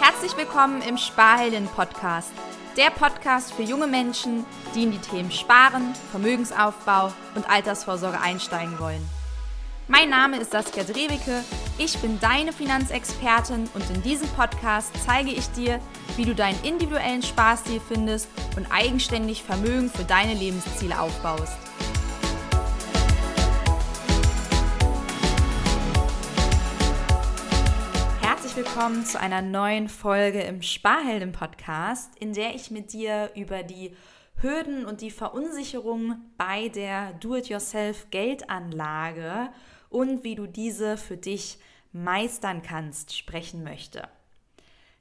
Herzlich willkommen im Sparhelden Podcast. Der Podcast für junge Menschen, die in die Themen Sparen, Vermögensaufbau und Altersvorsorge einsteigen wollen. Mein Name ist Saskia Drewicke, ich bin deine Finanzexpertin und in diesem Podcast zeige ich dir, wie du deinen individuellen Sparstil findest und eigenständig Vermögen für deine Lebensziele aufbaust. Herzlich willkommen zu einer neuen Folge im Sparhelden Podcast, in der ich mit dir über die Hürden und die Verunsicherung bei der Do-it-yourself Geldanlage und wie du diese für dich meistern kannst, sprechen möchte.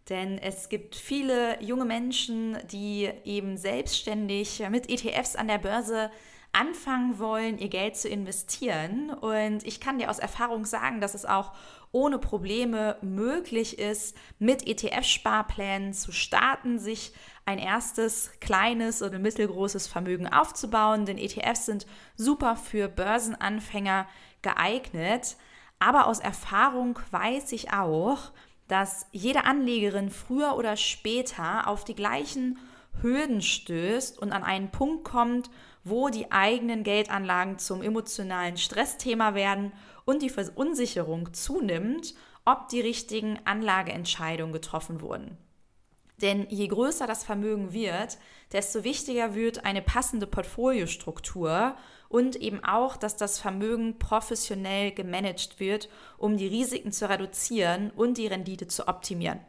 Denn es gibt viele junge Menschen, die eben selbstständig mit ETFs an der Börse anfangen wollen, ihr Geld zu investieren. Und ich kann dir aus Erfahrung sagen, dass es auch ohne Probleme möglich ist, mit ETF-Sparplänen zu starten, sich ein erstes kleines oder mittelgroßes Vermögen aufzubauen. Denn ETFs sind super für Börsenanfänger geeignet. Aber aus Erfahrung weiß ich auch, dass jede Anlegerin früher oder später auf die gleichen Hürden stößt und an einen Punkt kommt, wo die eigenen Geldanlagen zum emotionalen Stressthema werden und die Verunsicherung zunimmt, ob die richtigen Anlageentscheidungen getroffen wurden. Denn je größer das Vermögen wird, desto wichtiger wird eine passende Portfoliostruktur und eben auch, dass das Vermögen professionell gemanagt wird, um die Risiken zu reduzieren und die Rendite zu optimieren.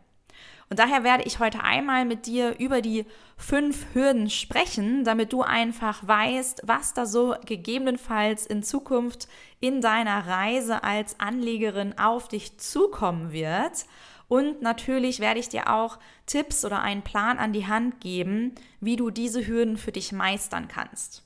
Und daher werde ich heute einmal mit dir über die fünf Hürden sprechen, damit du einfach weißt, was da so gegebenenfalls in Zukunft in deiner Reise als Anlegerin auf dich zukommen wird. Und natürlich werde ich dir auch Tipps oder einen Plan an die Hand geben, wie du diese Hürden für dich meistern kannst.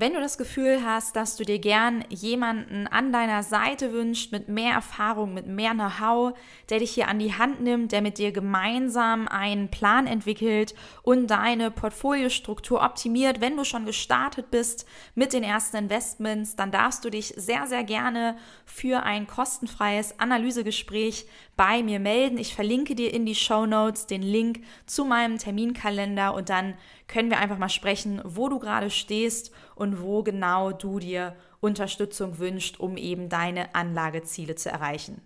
Wenn du das Gefühl hast, dass du dir gern jemanden an deiner Seite wünscht mit mehr Erfahrung, mit mehr Know-how, der dich hier an die Hand nimmt, der mit dir gemeinsam einen Plan entwickelt und deine Portfoliostruktur optimiert, wenn du schon gestartet bist mit den ersten Investments, dann darfst du dich sehr, sehr gerne für ein kostenfreies Analysegespräch bei mir melden. Ich verlinke dir in die Show Notes den Link zu meinem Terminkalender und dann können wir einfach mal sprechen, wo du gerade stehst und wo genau du dir Unterstützung wünschst, um eben deine Anlageziele zu erreichen.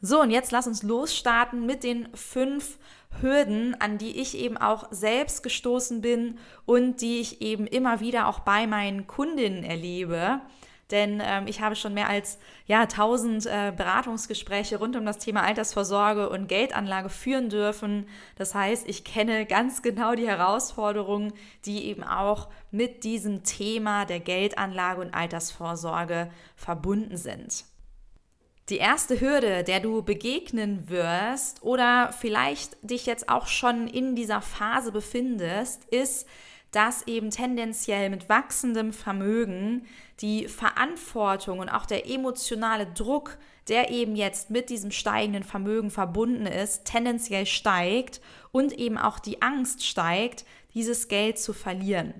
So, und jetzt lass uns losstarten mit den fünf Hürden, an die ich eben auch selbst gestoßen bin und die ich eben immer wieder auch bei meinen Kundinnen erlebe denn ähm, ich habe schon mehr als ja, 1000 äh, Beratungsgespräche rund um das Thema Altersvorsorge und Geldanlage führen dürfen. Das heißt, ich kenne ganz genau die Herausforderungen, die eben auch mit diesem Thema der Geldanlage und Altersvorsorge verbunden sind. Die erste Hürde, der du begegnen wirst oder vielleicht dich jetzt auch schon in dieser Phase befindest, ist, dass eben tendenziell mit wachsendem Vermögen die Verantwortung und auch der emotionale Druck, der eben jetzt mit diesem steigenden Vermögen verbunden ist, tendenziell steigt und eben auch die Angst steigt, dieses Geld zu verlieren.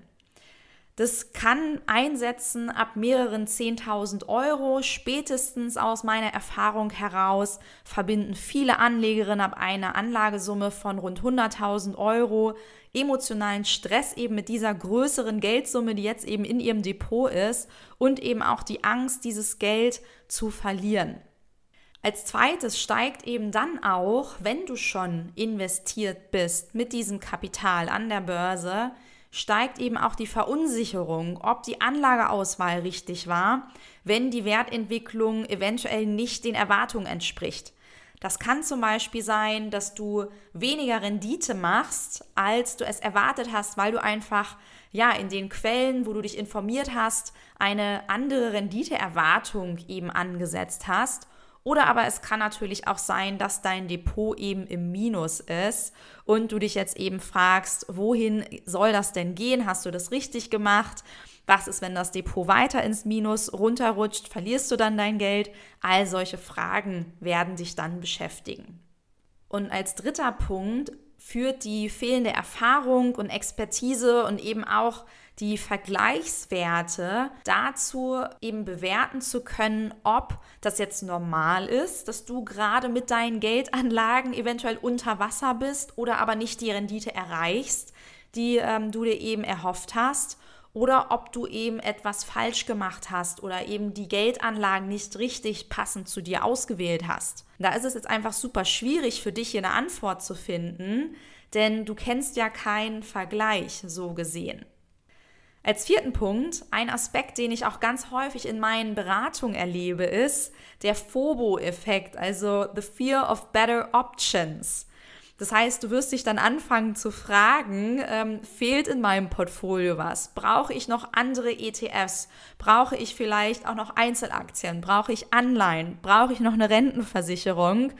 Das kann einsetzen ab mehreren 10.000 Euro. Spätestens aus meiner Erfahrung heraus verbinden viele Anlegerinnen ab einer Anlagesumme von rund 100.000 Euro emotionalen Stress eben mit dieser größeren Geldsumme, die jetzt eben in ihrem Depot ist und eben auch die Angst, dieses Geld zu verlieren. Als zweites steigt eben dann auch, wenn du schon investiert bist mit diesem Kapital an der Börse, steigt eben auch die Verunsicherung, ob die Anlageauswahl richtig war, wenn die Wertentwicklung eventuell nicht den Erwartungen entspricht. Das kann zum Beispiel sein, dass du weniger Rendite machst, als du es erwartet hast, weil du einfach ja in den Quellen, wo du dich informiert hast, eine andere Renditeerwartung eben angesetzt hast. Oder aber es kann natürlich auch sein, dass dein Depot eben im Minus ist und du dich jetzt eben fragst, wohin soll das denn gehen? Hast du das richtig gemacht? Was ist, wenn das Depot weiter ins Minus runterrutscht? Verlierst du dann dein Geld? All solche Fragen werden dich dann beschäftigen. Und als dritter Punkt führt die fehlende Erfahrung und Expertise und eben auch die Vergleichswerte dazu eben bewerten zu können, ob das jetzt normal ist, dass du gerade mit deinen Geldanlagen eventuell unter Wasser bist oder aber nicht die Rendite erreichst, die ähm, du dir eben erhofft hast oder ob du eben etwas falsch gemacht hast oder eben die Geldanlagen nicht richtig passend zu dir ausgewählt hast. Da ist es jetzt einfach super schwierig für dich hier eine Antwort zu finden, denn du kennst ja keinen Vergleich so gesehen. Als vierten Punkt, ein Aspekt, den ich auch ganz häufig in meinen Beratungen erlebe, ist der FOBO-Effekt, also the fear of better options. Das heißt, du wirst dich dann anfangen zu fragen, ähm, fehlt in meinem Portfolio was? Brauche ich noch andere ETFs? Brauche ich vielleicht auch noch Einzelaktien? Brauche ich Anleihen? Brauche ich noch eine Rentenversicherung?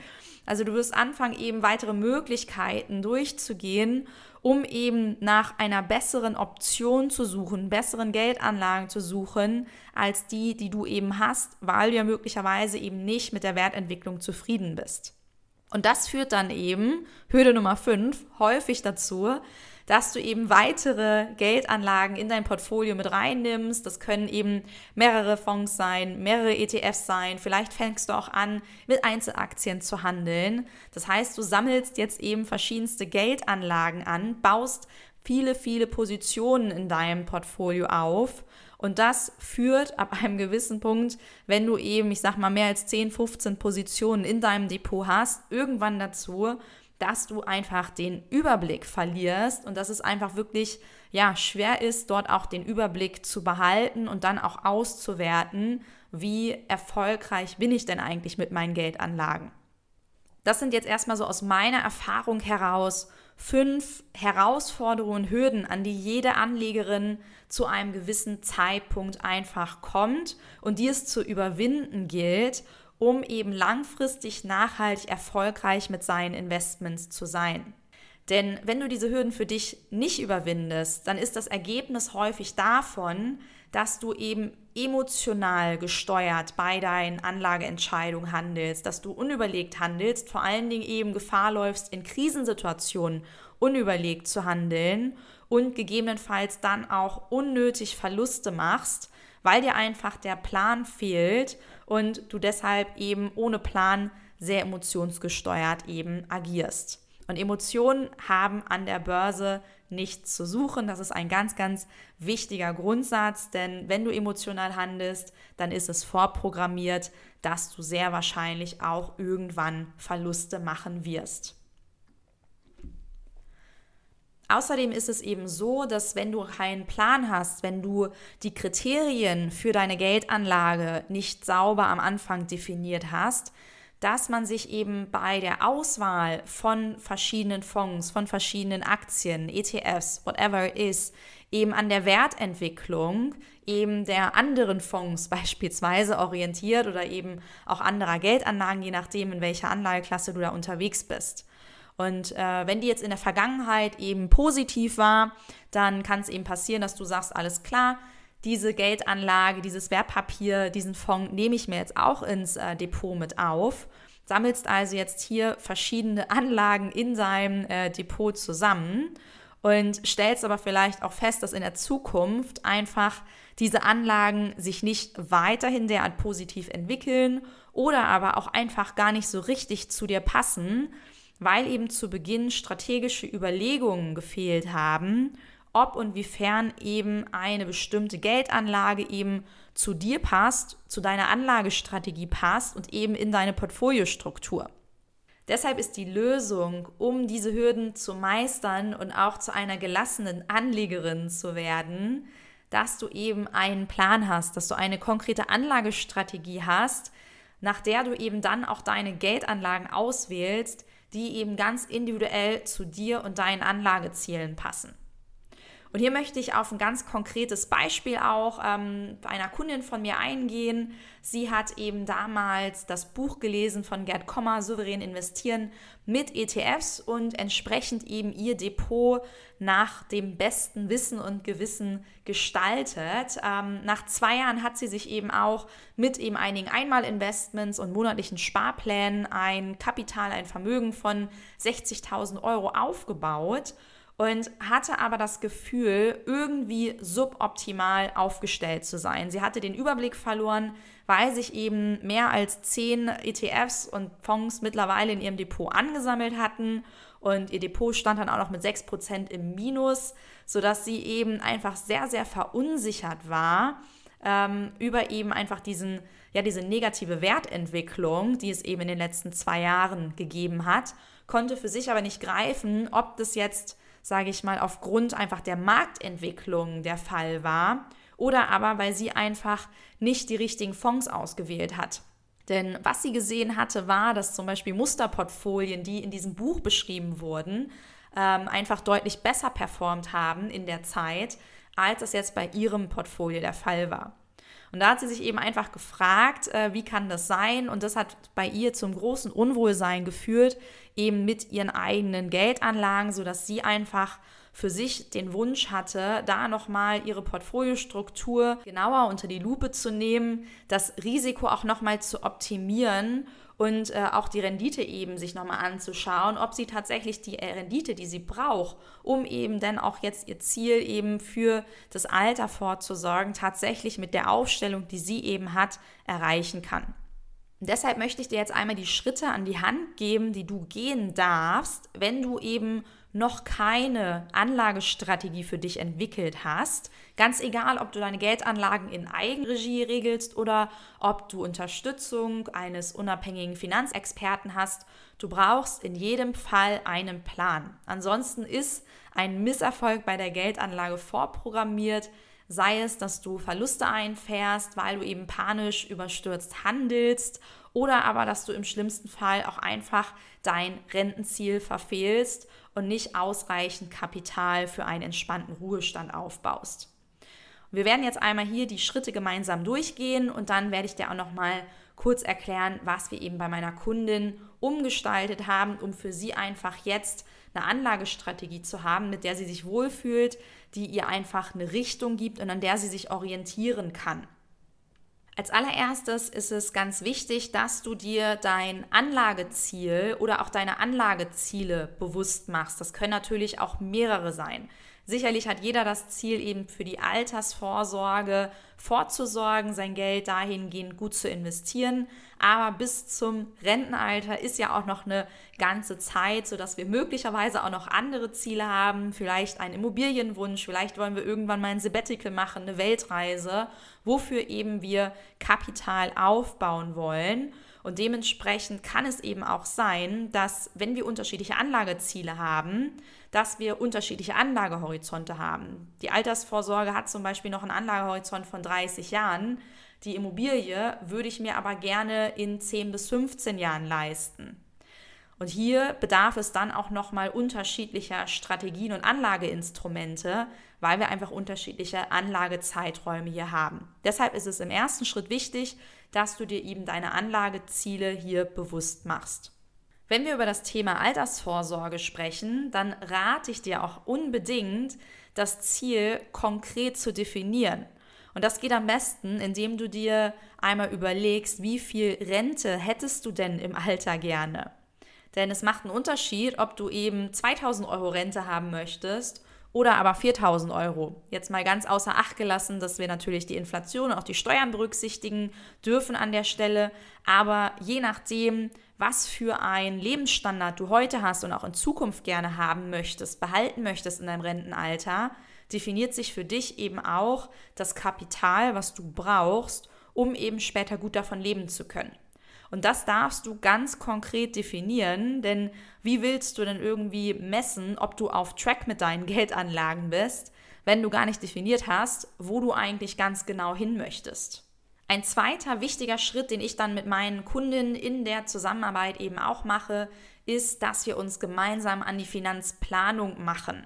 Also du wirst anfangen, eben weitere Möglichkeiten durchzugehen um eben nach einer besseren Option zu suchen, besseren Geldanlagen zu suchen, als die, die du eben hast, weil du ja möglicherweise eben nicht mit der Wertentwicklung zufrieden bist. Und das führt dann eben, Hürde Nummer 5, häufig dazu, dass du eben weitere Geldanlagen in dein Portfolio mit reinnimmst. Das können eben mehrere Fonds sein, mehrere ETFs sein. Vielleicht fängst du auch an, mit Einzelaktien zu handeln. Das heißt, du sammelst jetzt eben verschiedenste Geldanlagen an, baust viele, viele Positionen in deinem Portfolio auf. Und das führt ab einem gewissen Punkt, wenn du eben, ich sag mal, mehr als 10, 15 Positionen in deinem Depot hast, irgendwann dazu, dass du einfach den Überblick verlierst und dass es einfach wirklich ja schwer ist, dort auch den Überblick zu behalten und dann auch auszuwerten, wie erfolgreich bin ich denn eigentlich mit meinen Geldanlagen. Das sind jetzt erstmal so aus meiner Erfahrung heraus fünf Herausforderungen, Hürden, an die jede Anlegerin zu einem gewissen Zeitpunkt einfach kommt und die es zu überwinden gilt, um eben langfristig nachhaltig erfolgreich mit seinen Investments zu sein. Denn wenn du diese Hürden für dich nicht überwindest, dann ist das Ergebnis häufig davon, dass du eben emotional gesteuert bei deinen Anlageentscheidungen handelst, dass du unüberlegt handelst, vor allen Dingen eben Gefahr läufst, in Krisensituationen unüberlegt zu handeln und gegebenenfalls dann auch unnötig Verluste machst, weil dir einfach der Plan fehlt und du deshalb eben ohne Plan sehr emotionsgesteuert eben agierst. Und Emotionen haben an der Börse nichts zu suchen. Das ist ein ganz, ganz wichtiger Grundsatz, denn wenn du emotional handelst, dann ist es vorprogrammiert, dass du sehr wahrscheinlich auch irgendwann Verluste machen wirst. Außerdem ist es eben so, dass wenn du keinen Plan hast, wenn du die Kriterien für deine Geldanlage nicht sauber am Anfang definiert hast, dass man sich eben bei der Auswahl von verschiedenen Fonds, von verschiedenen Aktien, ETFs, whatever it is, eben an der Wertentwicklung eben der anderen Fonds beispielsweise orientiert oder eben auch anderer Geldanlagen, je nachdem, in welcher Anlageklasse du da unterwegs bist. Und äh, wenn die jetzt in der Vergangenheit eben positiv war, dann kann es eben passieren, dass du sagst, alles klar, diese Geldanlage, dieses Wertpapier, diesen Fonds nehme ich mir jetzt auch ins äh, Depot mit auf. Sammelst also jetzt hier verschiedene Anlagen in deinem äh, Depot zusammen und stellst aber vielleicht auch fest, dass in der Zukunft einfach diese Anlagen sich nicht weiterhin derart positiv entwickeln oder aber auch einfach gar nicht so richtig zu dir passen, weil eben zu Beginn strategische Überlegungen gefehlt haben, ob und wiefern eben eine bestimmte Geldanlage eben zu dir passt, zu deiner Anlagestrategie passt und eben in deine Portfoliostruktur. Deshalb ist die Lösung, um diese Hürden zu meistern und auch zu einer gelassenen Anlegerin zu werden, dass du eben einen Plan hast, dass du eine konkrete Anlagestrategie hast, nach der du eben dann auch deine Geldanlagen auswählst, die eben ganz individuell zu dir und deinen Anlagezielen passen. Und hier möchte ich auf ein ganz konkretes Beispiel auch ähm, einer Kundin von mir eingehen. Sie hat eben damals das Buch gelesen von Gerd Kommer, Souverän investieren mit ETFs und entsprechend eben ihr Depot nach dem besten Wissen und Gewissen gestaltet. Ähm, nach zwei Jahren hat sie sich eben auch mit eben einigen Einmalinvestments und monatlichen Sparplänen ein Kapital, ein Vermögen von 60.000 Euro aufgebaut und hatte aber das Gefühl, irgendwie suboptimal aufgestellt zu sein. Sie hatte den Überblick verloren, weil sich eben mehr als zehn ETFs und Fonds mittlerweile in ihrem Depot angesammelt hatten und ihr Depot stand dann auch noch mit 6% im Minus, sodass sie eben einfach sehr, sehr verunsichert war ähm, über eben einfach diesen, ja, diese negative Wertentwicklung, die es eben in den letzten zwei Jahren gegeben hat, konnte für sich aber nicht greifen, ob das jetzt sage ich mal, aufgrund einfach der Marktentwicklung der Fall war oder aber weil sie einfach nicht die richtigen Fonds ausgewählt hat. Denn was sie gesehen hatte, war, dass zum Beispiel Musterportfolien, die in diesem Buch beschrieben wurden, ähm, einfach deutlich besser performt haben in der Zeit, als es jetzt bei ihrem Portfolio der Fall war. Und da hat sie sich eben einfach gefragt, äh, wie kann das sein? Und das hat bei ihr zum großen Unwohlsein geführt, eben mit ihren eigenen Geldanlagen, sodass sie einfach für sich den Wunsch hatte, da nochmal ihre Portfoliostruktur genauer unter die Lupe zu nehmen, das Risiko auch nochmal zu optimieren und äh, auch die Rendite eben sich nochmal anzuschauen, ob sie tatsächlich die äh, Rendite, die sie braucht, um eben dann auch jetzt ihr Ziel eben für das Alter vorzusorgen, tatsächlich mit der Aufstellung, die sie eben hat, erreichen kann. Deshalb möchte ich dir jetzt einmal die Schritte an die Hand geben, die du gehen darfst, wenn du eben noch keine Anlagestrategie für dich entwickelt hast, ganz egal, ob du deine Geldanlagen in Eigenregie regelst oder ob du Unterstützung eines unabhängigen Finanzexperten hast, du brauchst in jedem Fall einen Plan. Ansonsten ist ein Misserfolg bei der Geldanlage vorprogrammiert, sei es, dass du Verluste einfährst, weil du eben panisch überstürzt handelst oder aber, dass du im schlimmsten Fall auch einfach dein Rentenziel verfehlst und nicht ausreichend Kapital für einen entspannten Ruhestand aufbaust. Wir werden jetzt einmal hier die Schritte gemeinsam durchgehen und dann werde ich dir auch noch mal kurz erklären, was wir eben bei meiner Kundin umgestaltet haben, um für sie einfach jetzt eine Anlagestrategie zu haben, mit der sie sich wohlfühlt, die ihr einfach eine Richtung gibt und an der sie sich orientieren kann. Als allererstes ist es ganz wichtig, dass du dir dein Anlageziel oder auch deine Anlageziele bewusst machst. Das können natürlich auch mehrere sein. Sicherlich hat jeder das Ziel, eben für die Altersvorsorge vorzusorgen, sein Geld dahingehend gut zu investieren. Aber bis zum Rentenalter ist ja auch noch eine ganze Zeit, sodass wir möglicherweise auch noch andere Ziele haben. Vielleicht einen Immobilienwunsch, vielleicht wollen wir irgendwann mal ein Sabbatical machen, eine Weltreise, wofür eben wir Kapital aufbauen wollen. Und dementsprechend kann es eben auch sein, dass wenn wir unterschiedliche Anlageziele haben, dass wir unterschiedliche Anlagehorizonte haben. Die Altersvorsorge hat zum Beispiel noch einen Anlagehorizont von 30 Jahren. Die Immobilie würde ich mir aber gerne in 10 bis 15 Jahren leisten. Und hier bedarf es dann auch nochmal unterschiedlicher Strategien und Anlageinstrumente, weil wir einfach unterschiedliche Anlagezeiträume hier haben. Deshalb ist es im ersten Schritt wichtig, dass du dir eben deine Anlageziele hier bewusst machst. Wenn wir über das Thema Altersvorsorge sprechen, dann rate ich dir auch unbedingt, das Ziel konkret zu definieren. Und das geht am besten, indem du dir einmal überlegst, wie viel Rente hättest du denn im Alter gerne? Denn es macht einen Unterschied, ob du eben 2000 Euro Rente haben möchtest oder aber 4000 Euro. Jetzt mal ganz außer Acht gelassen, dass wir natürlich die Inflation und auch die Steuern berücksichtigen dürfen an der Stelle. Aber je nachdem, was für ein Lebensstandard du heute hast und auch in Zukunft gerne haben möchtest, behalten möchtest in deinem Rentenalter, definiert sich für dich eben auch das Kapital, was du brauchst, um eben später gut davon leben zu können. Und das darfst du ganz konkret definieren, denn wie willst du denn irgendwie messen, ob du auf Track mit deinen Geldanlagen bist, wenn du gar nicht definiert hast, wo du eigentlich ganz genau hin möchtest? Ein zweiter wichtiger Schritt, den ich dann mit meinen Kundinnen in der Zusammenarbeit eben auch mache, ist, dass wir uns gemeinsam an die Finanzplanung machen.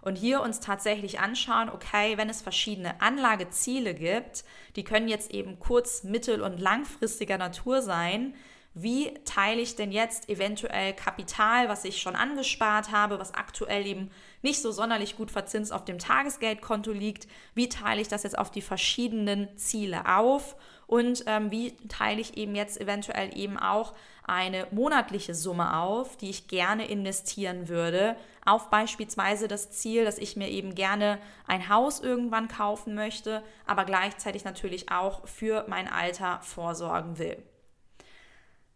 Und hier uns tatsächlich anschauen, okay, wenn es verschiedene Anlageziele gibt, die können jetzt eben kurz-, mittel- und langfristiger Natur sein, wie teile ich denn jetzt eventuell Kapital, was ich schon angespart habe, was aktuell eben nicht so sonderlich gut verzinst auf dem Tagesgeldkonto liegt, wie teile ich das jetzt auf die verschiedenen Ziele auf und ähm, wie teile ich eben jetzt eventuell eben auch eine monatliche Summe auf, die ich gerne investieren würde, auf beispielsweise das Ziel, dass ich mir eben gerne ein Haus irgendwann kaufen möchte, aber gleichzeitig natürlich auch für mein Alter vorsorgen will.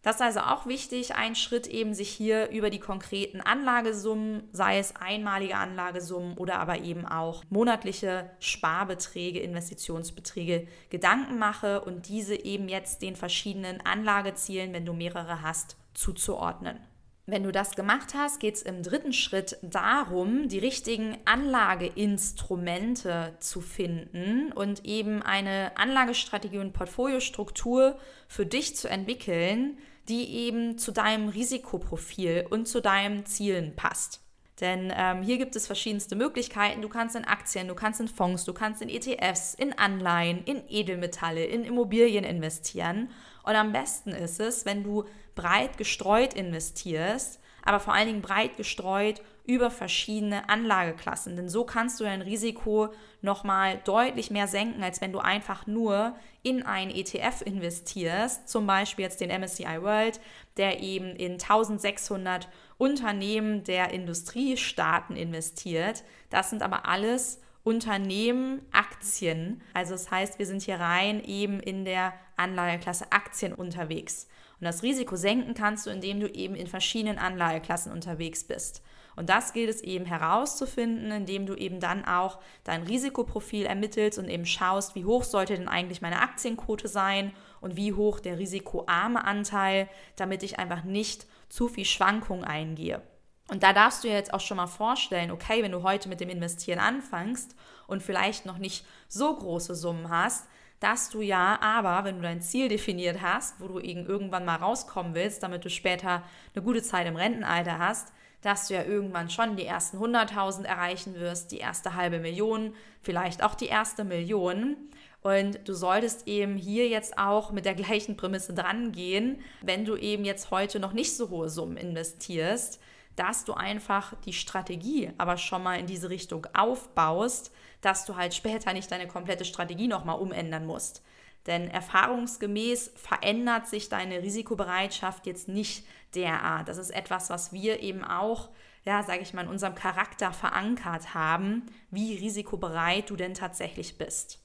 Das ist also auch wichtig, ein Schritt eben sich hier über die konkreten Anlagesummen, sei es einmalige Anlagesummen oder aber eben auch monatliche Sparbeträge, Investitionsbeträge Gedanken mache und diese eben jetzt den verschiedenen Anlagezielen, wenn du mehrere hast, zuzuordnen. Wenn du das gemacht hast, geht es im dritten Schritt darum, die richtigen Anlageinstrumente zu finden und eben eine Anlagestrategie und Portfoliostruktur für dich zu entwickeln, die eben zu deinem Risikoprofil und zu deinen Zielen passt. Denn ähm, hier gibt es verschiedenste Möglichkeiten. Du kannst in Aktien, du kannst in Fonds, du kannst in ETFs, in Anleihen, in Edelmetalle, in Immobilien investieren. Und am besten ist es, wenn du breit gestreut investierst, aber vor allen Dingen breit gestreut über verschiedene Anlageklassen. Denn so kannst du dein Risiko nochmal deutlich mehr senken, als wenn du einfach nur in einen ETF investierst, zum Beispiel jetzt den MSCI World, der eben in 1600 Unternehmen der Industriestaaten investiert. Das sind aber alles Unternehmen, Aktien. Also das heißt, wir sind hier rein eben in der Anlageklasse Aktien unterwegs. Und das Risiko senken kannst du, indem du eben in verschiedenen Anlageklassen unterwegs bist. Und das gilt es eben herauszufinden, indem du eben dann auch dein Risikoprofil ermittelst und eben schaust, wie hoch sollte denn eigentlich meine Aktienquote sein und wie hoch der risikoarme Anteil, damit ich einfach nicht zu viel Schwankung eingehe. Und da darfst du dir jetzt auch schon mal vorstellen, okay, wenn du heute mit dem Investieren anfängst und vielleicht noch nicht so große Summen hast, dass du ja aber, wenn du dein Ziel definiert hast, wo du irgendwann mal rauskommen willst, damit du später eine gute Zeit im Rentenalter hast, dass du ja irgendwann schon die ersten 100.000 erreichen wirst, die erste halbe Million, vielleicht auch die erste Million. Und du solltest eben hier jetzt auch mit der gleichen Prämisse dran gehen, wenn du eben jetzt heute noch nicht so hohe Summen investierst, dass du einfach die Strategie aber schon mal in diese Richtung aufbaust, dass du halt später nicht deine komplette Strategie nochmal umändern musst. Denn erfahrungsgemäß verändert sich deine Risikobereitschaft jetzt nicht derart. Das ist etwas, was wir eben auch, ja, sage ich mal, in unserem Charakter verankert haben, wie risikobereit du denn tatsächlich bist.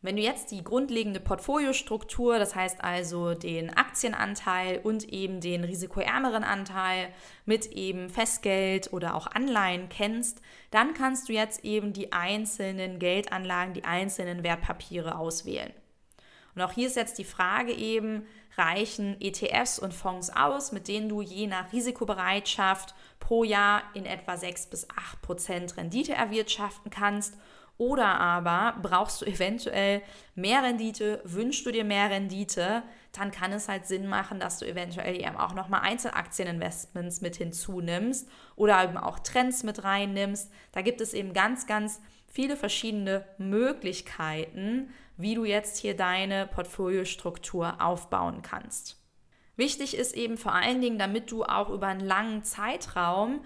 Wenn du jetzt die grundlegende Portfoliostruktur, das heißt also den Aktienanteil und eben den risikoärmeren Anteil mit eben Festgeld oder auch Anleihen kennst, dann kannst du jetzt eben die einzelnen Geldanlagen, die einzelnen Wertpapiere auswählen. Und auch hier ist jetzt die Frage eben, reichen ETFs und Fonds aus, mit denen du je nach Risikobereitschaft pro Jahr in etwa 6 bis 8 Prozent Rendite erwirtschaften kannst oder aber brauchst du eventuell mehr Rendite, wünschst du dir mehr Rendite, dann kann es halt Sinn machen, dass du eventuell eben auch nochmal Einzelaktieninvestments mit hinzunimmst oder eben auch Trends mit reinnimmst. Da gibt es eben ganz, ganz viele verschiedene Möglichkeiten, wie du jetzt hier deine Portfoliostruktur aufbauen kannst. Wichtig ist eben vor allen Dingen, damit du auch über einen langen Zeitraum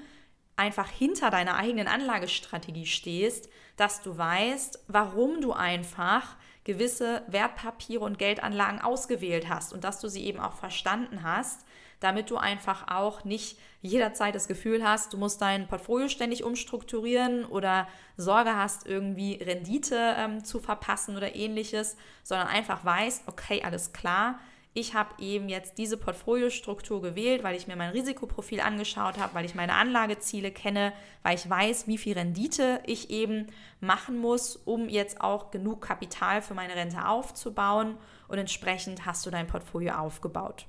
einfach hinter deiner eigenen Anlagestrategie stehst, dass du weißt, warum du einfach gewisse Wertpapiere und Geldanlagen ausgewählt hast und dass du sie eben auch verstanden hast, damit du einfach auch nicht jederzeit das Gefühl hast, du musst dein Portfolio ständig umstrukturieren oder Sorge hast, irgendwie Rendite ähm, zu verpassen oder ähnliches, sondern einfach weißt, okay, alles klar, ich habe eben jetzt diese Portfoliostruktur gewählt, weil ich mir mein Risikoprofil angeschaut habe, weil ich meine Anlageziele kenne, weil ich weiß, wie viel Rendite ich eben machen muss, um jetzt auch genug Kapital für meine Rente aufzubauen. Und entsprechend hast du dein Portfolio aufgebaut.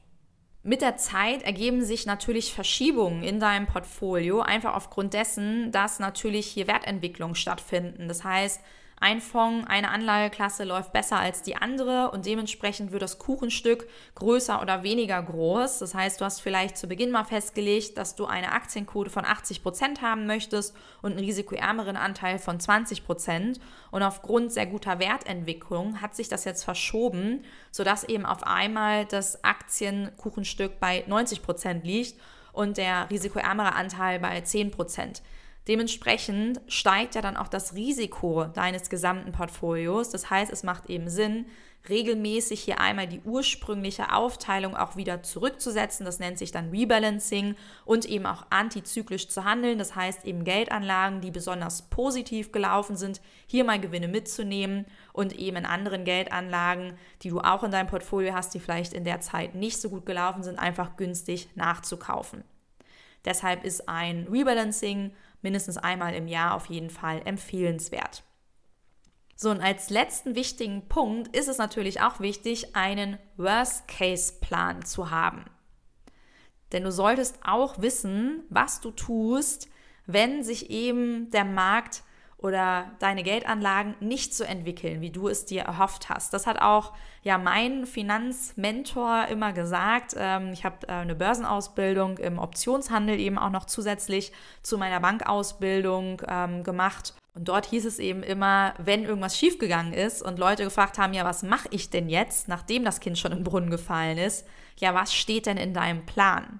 Mit der Zeit ergeben sich natürlich Verschiebungen in deinem Portfolio, einfach aufgrund dessen, dass natürlich hier Wertentwicklungen stattfinden. Das heißt, ein Fonds, eine Anlageklasse läuft besser als die andere und dementsprechend wird das Kuchenstück größer oder weniger groß. Das heißt, du hast vielleicht zu Beginn mal festgelegt, dass du eine Aktienquote von 80 Prozent haben möchtest und einen risikoärmeren Anteil von 20 Prozent. Und aufgrund sehr guter Wertentwicklung hat sich das jetzt verschoben, sodass eben auf einmal das Aktienkuchenstück bei 90 Prozent liegt und der risikoärmere Anteil bei 10 Prozent. Dementsprechend steigt ja dann auch das Risiko deines gesamten Portfolios. Das heißt, es macht eben Sinn, regelmäßig hier einmal die ursprüngliche Aufteilung auch wieder zurückzusetzen. Das nennt sich dann Rebalancing und eben auch antizyklisch zu handeln. Das heißt eben Geldanlagen, die besonders positiv gelaufen sind, hier mal Gewinne mitzunehmen und eben in anderen Geldanlagen, die du auch in deinem Portfolio hast, die vielleicht in der Zeit nicht so gut gelaufen sind, einfach günstig nachzukaufen. Deshalb ist ein Rebalancing mindestens einmal im Jahr auf jeden Fall empfehlenswert. So, und als letzten wichtigen Punkt ist es natürlich auch wichtig, einen Worst-Case-Plan zu haben. Denn du solltest auch wissen, was du tust, wenn sich eben der Markt oder deine Geldanlagen nicht so entwickeln, wie du es dir erhofft hast. Das hat auch ja mein Finanzmentor immer gesagt. Ähm, ich habe äh, eine Börsenausbildung im Optionshandel eben auch noch zusätzlich zu meiner Bankausbildung ähm, gemacht. Und dort hieß es eben immer, wenn irgendwas schiefgegangen ist und Leute gefragt haben, ja, was mache ich denn jetzt, nachdem das Kind schon im Brunnen gefallen ist, ja, was steht denn in deinem Plan?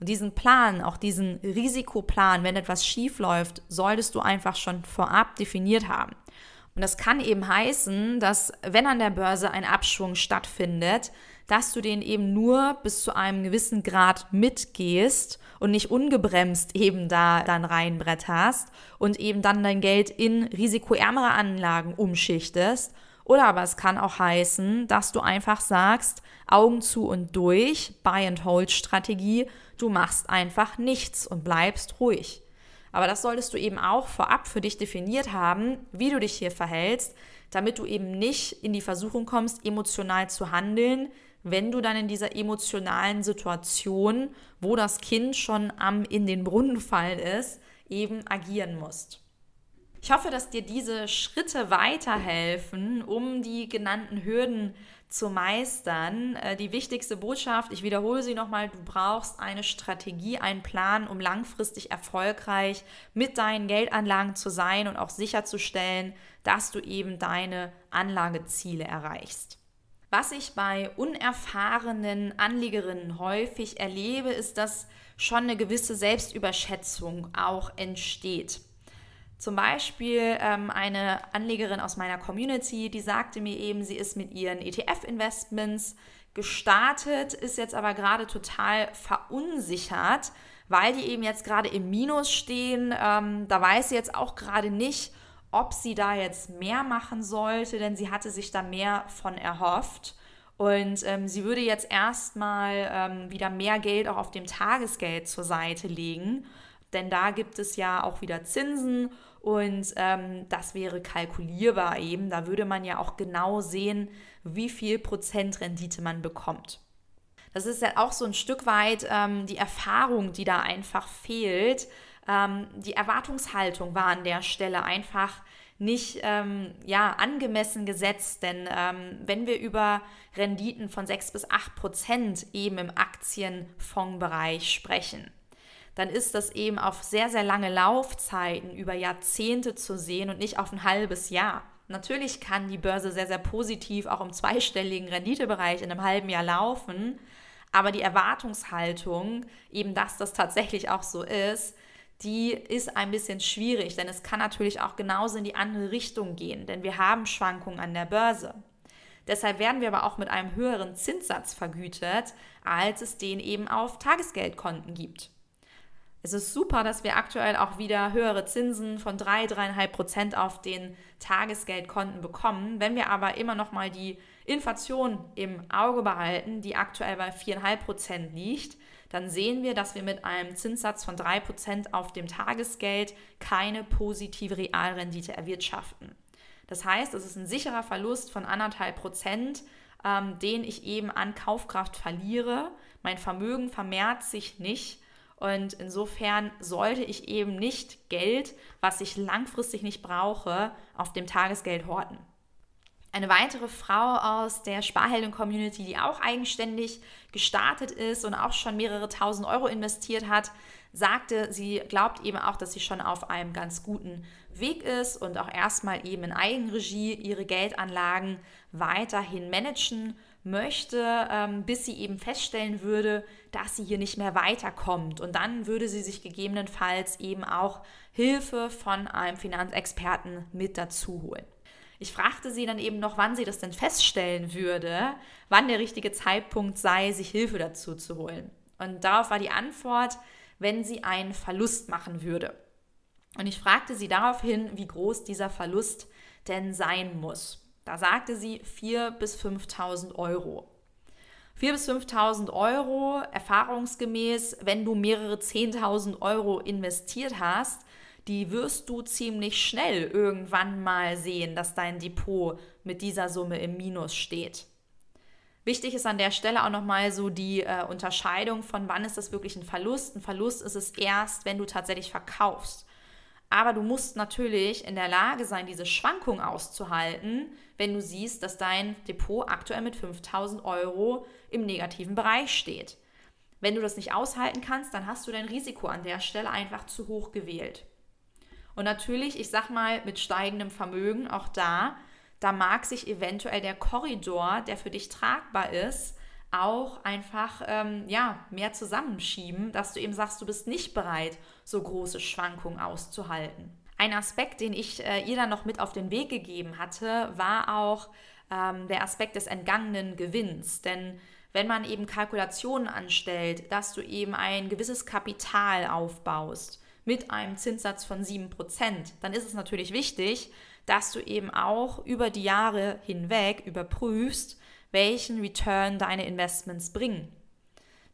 Und diesen Plan, auch diesen Risikoplan, wenn etwas schief läuft, solltest du einfach schon vorab definiert haben. Und das kann eben heißen, dass wenn an der Börse ein Abschwung stattfindet, dass du den eben nur bis zu einem gewissen Grad mitgehst und nicht ungebremst eben da dann reinbretterst und eben dann dein Geld in risikoärmere Anlagen umschichtest. Oder aber es kann auch heißen, dass du einfach sagst, Augen zu und durch, Buy-and-Hold-Strategie Du machst einfach nichts und bleibst ruhig. Aber das solltest du eben auch vorab für dich definiert haben, wie du dich hier verhältst, damit du eben nicht in die Versuchung kommst, emotional zu handeln, wenn du dann in dieser emotionalen Situation, wo das Kind schon am in den Brunnen fallen ist, eben agieren musst. Ich hoffe, dass dir diese Schritte weiterhelfen, um die genannten Hürden zu meistern. Äh, die wichtigste Botschaft, ich wiederhole sie nochmal, du brauchst eine Strategie, einen Plan, um langfristig erfolgreich mit deinen Geldanlagen zu sein und auch sicherzustellen, dass du eben deine Anlageziele erreichst. Was ich bei unerfahrenen Anlegerinnen häufig erlebe, ist, dass schon eine gewisse Selbstüberschätzung auch entsteht. Zum Beispiel ähm, eine Anlegerin aus meiner Community, die sagte mir eben, sie ist mit ihren ETF-Investments gestartet, ist jetzt aber gerade total verunsichert, weil die eben jetzt gerade im Minus stehen. Ähm, da weiß sie jetzt auch gerade nicht, ob sie da jetzt mehr machen sollte, denn sie hatte sich da mehr von erhofft. Und ähm, sie würde jetzt erstmal ähm, wieder mehr Geld auch auf dem Tagesgeld zur Seite legen, denn da gibt es ja auch wieder Zinsen und ähm, das wäre kalkulierbar eben. Da würde man ja auch genau sehen, wie viel Prozent Rendite man bekommt. Das ist ja auch so ein Stück weit ähm, die Erfahrung, die da einfach fehlt. Ähm, die Erwartungshaltung war an der Stelle einfach nicht ähm, ja, angemessen gesetzt. Denn ähm, wenn wir über Renditen von 6 bis 8 Prozent eben im Aktienfondsbereich sprechen, dann ist das eben auf sehr, sehr lange Laufzeiten über Jahrzehnte zu sehen und nicht auf ein halbes Jahr. Natürlich kann die Börse sehr, sehr positiv auch im zweistelligen Renditebereich in einem halben Jahr laufen, aber die Erwartungshaltung, eben dass das tatsächlich auch so ist, die ist ein bisschen schwierig, denn es kann natürlich auch genauso in die andere Richtung gehen, denn wir haben Schwankungen an der Börse. Deshalb werden wir aber auch mit einem höheren Zinssatz vergütet, als es den eben auf Tagesgeldkonten gibt. Es ist super, dass wir aktuell auch wieder höhere Zinsen von 3, 3,5 Prozent auf den Tagesgeldkonten bekommen. Wenn wir aber immer noch mal die Inflation im Auge behalten, die aktuell bei 4,5 Prozent liegt, dann sehen wir, dass wir mit einem Zinssatz von 3 Prozent auf dem Tagesgeld keine positive Realrendite erwirtschaften. Das heißt, es ist ein sicherer Verlust von anderthalb Prozent, ähm, den ich eben an Kaufkraft verliere. Mein Vermögen vermehrt sich nicht Und insofern sollte ich eben nicht Geld, was ich langfristig nicht brauche, auf dem Tagesgeld horten. Eine weitere Frau aus der Sparhelden-Community, die auch eigenständig gestartet ist und auch schon mehrere tausend Euro investiert hat, sagte, sie glaubt eben auch, dass sie schon auf einem ganz guten Weg ist und auch erstmal eben in Eigenregie ihre Geldanlagen weiterhin managen möchte, ähm, bis sie eben feststellen würde, dass sie hier nicht mehr weiterkommt. Und dann würde sie sich gegebenenfalls eben auch Hilfe von einem Finanzexperten mit dazu holen. Ich fragte sie dann eben noch, wann sie das denn feststellen würde, wann der richtige Zeitpunkt sei, sich Hilfe dazu zu holen. Und darauf war die Antwort, wenn sie einen Verlust machen würde. Und ich fragte sie daraufhin, wie groß dieser Verlust denn sein muss. Da sagte sie 4.000 bis 5.000 Euro. 4.000 bis 5.000 Euro, erfahrungsgemäß, wenn du mehrere 10.000 Euro investiert hast, die wirst du ziemlich schnell irgendwann mal sehen, dass dein Depot mit dieser Summe im Minus steht. Wichtig ist an der Stelle auch nochmal so die äh, Unterscheidung von wann ist das wirklich ein Verlust. Ein Verlust ist es erst, wenn du tatsächlich verkaufst. Aber du musst natürlich in der Lage sein, diese Schwankung auszuhalten, wenn du siehst, dass dein Depot aktuell mit 5000 Euro im negativen Bereich steht. Wenn du das nicht aushalten kannst, dann hast du dein Risiko an der Stelle einfach zu hoch gewählt. Und natürlich, ich sag mal, mit steigendem Vermögen, auch da, da mag sich eventuell der Korridor, der für dich tragbar ist, auch einfach ähm, ja, mehr zusammenschieben, dass du eben sagst, du bist nicht bereit, so große Schwankungen auszuhalten. Ein Aspekt, den ich äh, ihr dann noch mit auf den Weg gegeben hatte, war auch ähm, der Aspekt des entgangenen Gewinns. Denn wenn man eben Kalkulationen anstellt, dass du eben ein gewisses Kapital aufbaust, mit einem Zinssatz von 7%, dann ist es natürlich wichtig, dass du eben auch über die Jahre hinweg überprüfst, welchen Return deine Investments bringen.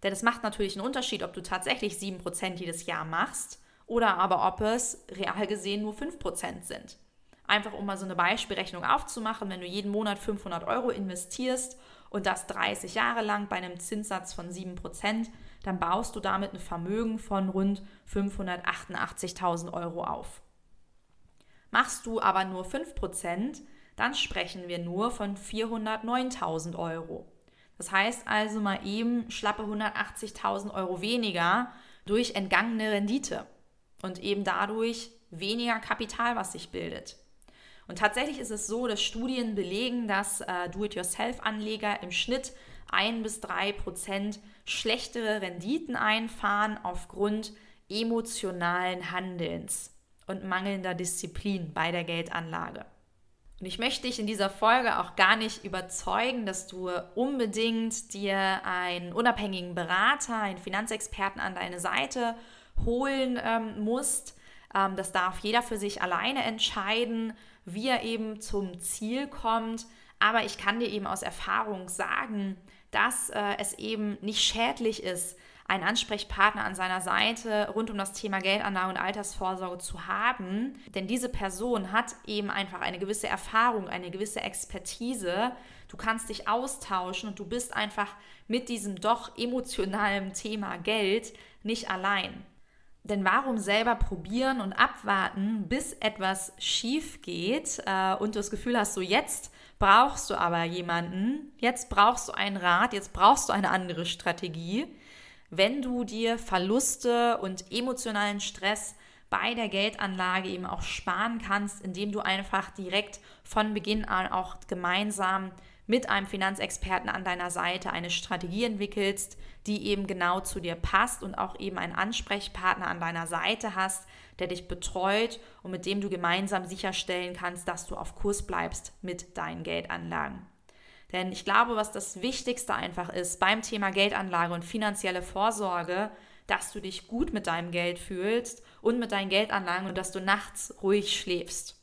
Denn es macht natürlich einen Unterschied, ob du tatsächlich 7% jedes Jahr machst oder aber ob es real gesehen nur 5% sind. Einfach um mal so eine Beispielrechnung aufzumachen, wenn du jeden Monat 500 Euro investierst und das 30 Jahre lang bei einem Zinssatz von 7%, dann baust du damit ein Vermögen von rund 588.000 Euro auf. Machst du aber nur 5%, dann sprechen wir nur von 409.000 Euro. Das heißt also mal eben schlappe 180.000 Euro weniger durch entgangene Rendite und eben dadurch weniger Kapital, was sich bildet. Und tatsächlich ist es so, dass Studien belegen, dass äh, Do-it-yourself-Anleger im Schnitt ein bis drei Prozent schlechtere Renditen einfahren aufgrund emotionalen Handelns und mangelnder Disziplin bei der Geldanlage. Und ich möchte dich in dieser Folge auch gar nicht überzeugen, dass du unbedingt dir einen unabhängigen Berater, einen Finanzexperten an deine Seite holen ähm, musst. Ähm, das darf jeder für sich alleine entscheiden, wie er eben zum Ziel kommt. Aber ich kann dir eben aus Erfahrung sagen, dass äh, es eben nicht schädlich ist, einen Ansprechpartner an seiner Seite rund um das Thema Geldanlage und Altersvorsorge zu haben. Denn diese Person hat eben einfach eine gewisse Erfahrung, eine gewisse Expertise. Du kannst dich austauschen und du bist einfach mit diesem doch emotionalen Thema Geld nicht allein. Denn warum selber probieren und abwarten, bis etwas schief geht äh, und du das Gefühl hast, so jetzt brauchst du aber jemanden, jetzt brauchst du einen Rat, jetzt brauchst du eine andere Strategie wenn du dir Verluste und emotionalen Stress bei der Geldanlage eben auch sparen kannst, indem du einfach direkt von Beginn an auch gemeinsam mit einem Finanzexperten an deiner Seite eine Strategie entwickelst, die eben genau zu dir passt und auch eben einen Ansprechpartner an deiner Seite hast, der dich betreut und mit dem du gemeinsam sicherstellen kannst, dass du auf Kurs bleibst mit deinen Geldanlagen. Denn ich glaube, was das Wichtigste einfach ist beim Thema Geldanlage und finanzielle Vorsorge, dass du dich gut mit deinem Geld fühlst und mit deinen Geldanlagen und dass du nachts ruhig schläfst.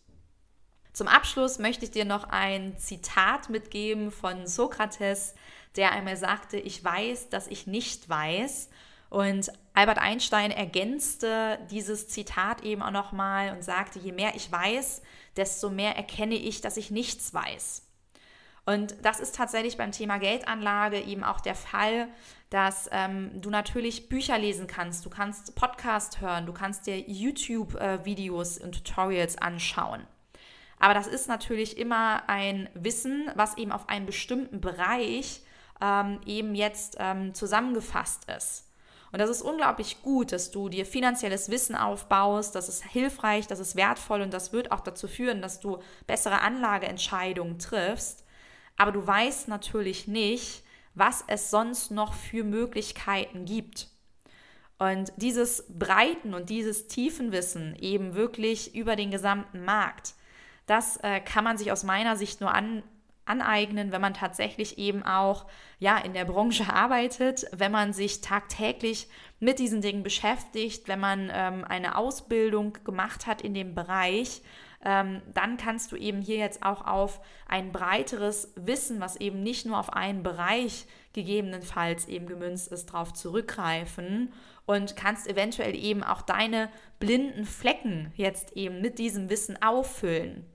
Zum Abschluss möchte ich dir noch ein Zitat mitgeben von Sokrates, der einmal sagte, ich weiß, dass ich nicht weiß. Und Albert Einstein ergänzte dieses Zitat eben auch nochmal und sagte, je mehr ich weiß, desto mehr erkenne ich, dass ich nichts weiß. Und das ist tatsächlich beim Thema Geldanlage eben auch der Fall, dass ähm, du natürlich Bücher lesen kannst, du kannst Podcast hören, du kannst dir YouTube-Videos äh, und Tutorials anschauen. Aber das ist natürlich immer ein Wissen, was eben auf einen bestimmten Bereich ähm, eben jetzt ähm, zusammengefasst ist. Und das ist unglaublich gut, dass du dir finanzielles Wissen aufbaust. Das ist hilfreich, das ist wertvoll und das wird auch dazu führen, dass du bessere Anlageentscheidungen triffst. Aber du weißt natürlich nicht, was es sonst noch für Möglichkeiten gibt. Und dieses Breiten und dieses Tiefenwissen eben wirklich über den gesamten Markt, das äh, kann man sich aus meiner Sicht nur an, aneignen, wenn man tatsächlich eben auch ja in der Branche arbeitet, wenn man sich tagtäglich mit diesen Dingen beschäftigt, wenn man ähm, eine Ausbildung gemacht hat in dem Bereich, ähm, dann kannst du eben hier jetzt auch auf ein breiteres Wissen, was eben nicht nur auf einen Bereich gegebenenfalls eben gemünzt ist, darauf zurückgreifen und kannst eventuell eben auch deine blinden Flecken jetzt eben mit diesem Wissen auffüllen.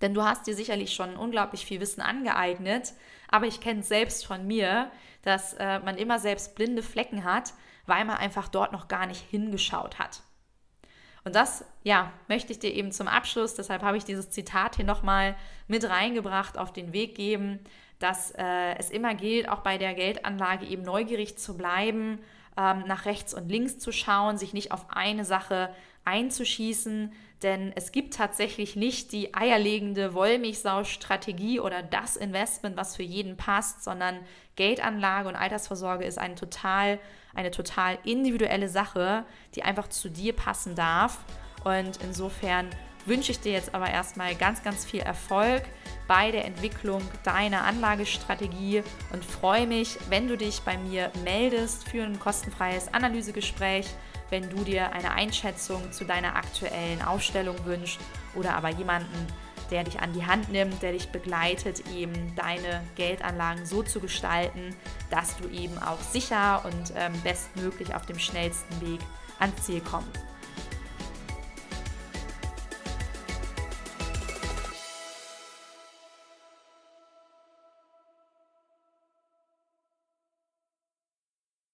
Denn du hast dir sicherlich schon unglaublich viel Wissen angeeignet, aber ich kenne es selbst von mir, dass äh, man immer selbst blinde Flecken hat, weil man einfach dort noch gar nicht hingeschaut hat. Und das, ja, möchte ich dir eben zum Abschluss, deshalb habe ich dieses Zitat hier nochmal mit reingebracht, auf den Weg geben, dass äh, es immer gilt, auch bei der Geldanlage eben neugierig zu bleiben, ähm, nach rechts und links zu schauen, sich nicht auf eine Sache einzuschießen, denn es gibt tatsächlich nicht die eierlegende Wollmilchsau-Strategie oder das Investment, was für jeden passt, sondern Geldanlage und Altersvorsorge ist eine total, eine total individuelle Sache, die einfach zu dir passen darf. Und insofern wünsche ich dir jetzt aber erstmal ganz, ganz viel Erfolg bei der Entwicklung deiner Anlagestrategie und freue mich, wenn du dich bei mir meldest für ein kostenfreies Analysegespräch wenn du dir eine Einschätzung zu deiner aktuellen Aufstellung wünschst oder aber jemanden, der dich an die Hand nimmt, der dich begleitet, eben deine Geldanlagen so zu gestalten, dass du eben auch sicher und ähm, bestmöglich auf dem schnellsten Weg ans Ziel kommst.